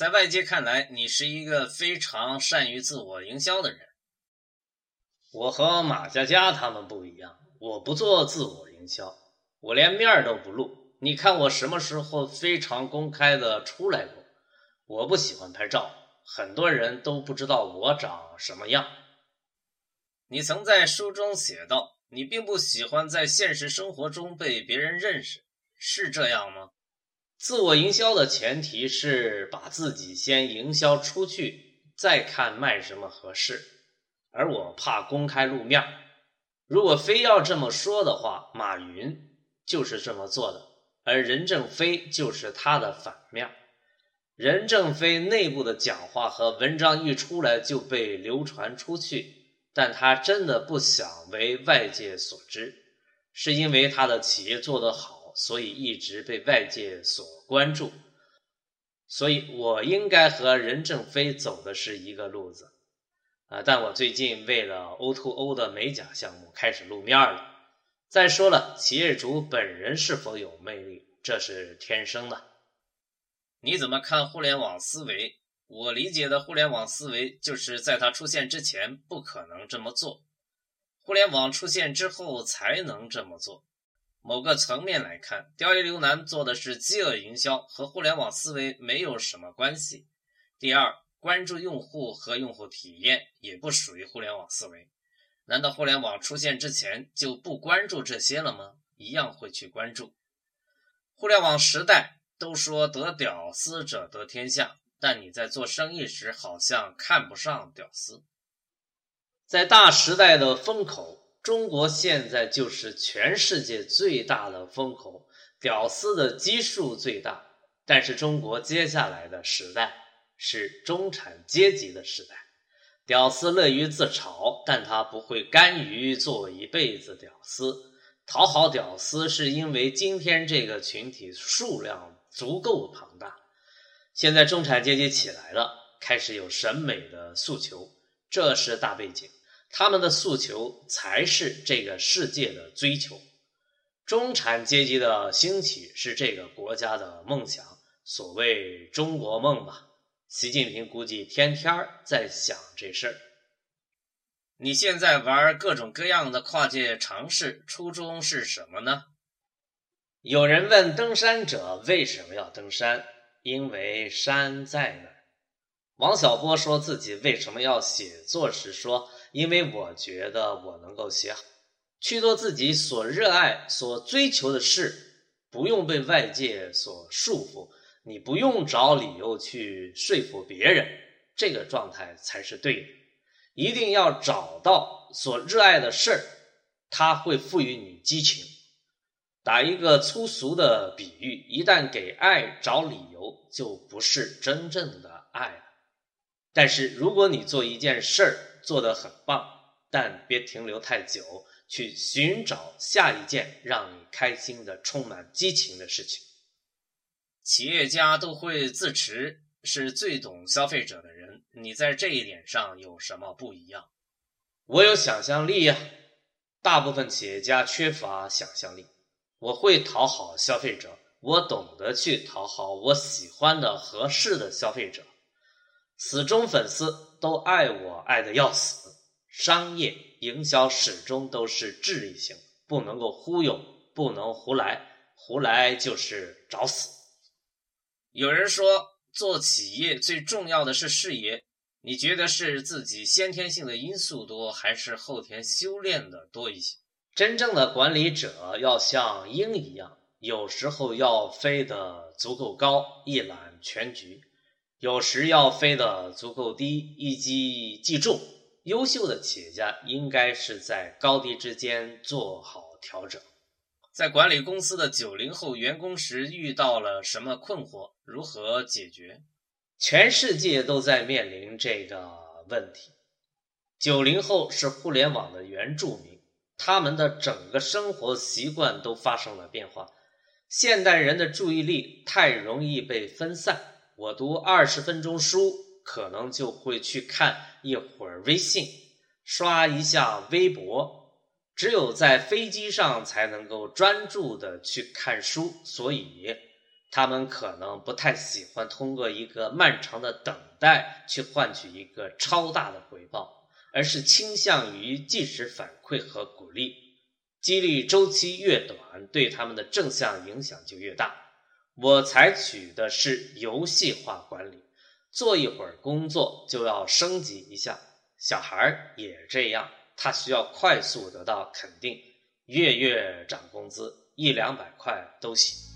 在外界看来，你是一个非常善于自我营销的人。我和马佳佳他们不一样，我不做自我营销，我连面儿都不露。你看我什么时候非常公开的出来过？我不喜欢拍照，很多人都不知道我长什么样。你曾在书中写道，你并不喜欢在现实生活中被别人认识，是这样吗？自我营销的前提是把自己先营销出去，再看卖什么合适。而我怕公开露面。如果非要这么说的话，马云就是这么做的，而任正非就是他的反面。任正非内部的讲话和文章一出来就被流传出去。但他真的不想为外界所知，是因为他的企业做得好，所以一直被外界所关注。所以我应该和任正非走的是一个路子，啊！但我最近为了 O to O 的美甲项目开始露面了。再说了，企业主本人是否有魅力，这是天生的。你怎么看互联网思维？我理解的互联网思维，就是在它出现之前不可能这么做，互联网出现之后才能这么做。某个层面来看，钓鱼刘楠做的是饥饿营销，和互联网思维没有什么关系。第二，关注用户和用户体验也不属于互联网思维。难道互联网出现之前就不关注这些了吗？一样会去关注。互联网时代都说得屌丝者得天下。但你在做生意时好像看不上屌丝，在大时代的风口，中国现在就是全世界最大的风口，屌丝的基数最大。但是中国接下来的时代是中产阶级的时代，屌丝乐于自嘲，但他不会甘于做一辈子屌丝。讨好屌丝是因为今天这个群体数量足够庞大。现在中产阶级起来了，开始有审美的诉求，这是大背景。他们的诉求才是这个世界的追求。中产阶级的兴起是这个国家的梦想，所谓中国梦吧。习近平估计天天在想这事儿。你现在玩各种各样的跨界尝试，初衷是什么呢？有人问登山者为什么要登山？因为山在哪儿？王小波说自己为什么要写作时说：“因为我觉得我能够写好，去做自己所热爱、所追求的事，不用被外界所束缚，你不用找理由去说服别人，这个状态才是对的。一定要找到所热爱的事儿，它会赋予你激情。”打一个粗俗的比喻，一旦给爱找理由，就不是真正的爱了。但是，如果你做一件事儿做得很棒，但别停留太久，去寻找下一件让你开心的、充满激情的事情。企业家都会自持，是最懂消费者的人。你在这一点上有什么不一样？我有想象力呀，大部分企业家缺乏想象力。我会讨好消费者，我懂得去讨好我喜欢的、合适的消费者。死忠粉丝都爱我，爱的要死。商业营销始终都是智力型，不能够忽悠，不能胡来，胡来就是找死。有人说，做企业最重要的是视野，你觉得是自己先天性的因素多，还是后天修炼的多一些？真正的管理者要像鹰一样，有时候要飞得足够高，一览全局；有时要飞得足够低，一击即中。优秀的企业家应该是在高低之间做好调整。在管理公司的九零后员工时，遇到了什么困惑？如何解决？全世界都在面临这个问题。九零后是互联网的原住民。他们的整个生活习惯都发生了变化。现代人的注意力太容易被分散。我读二十分钟书，可能就会去看一会儿微信，刷一下微博。只有在飞机上才能够专注的去看书，所以他们可能不太喜欢通过一个漫长的等待去换取一个超大的回报，而是倾向于即时反馈和鼓励。激励周期越短，对他们的正向影响就越大。我采取的是游戏化管理，做一会儿工作就要升级一下。小孩儿也这样，他需要快速得到肯定，月月涨工资，一两百块都行。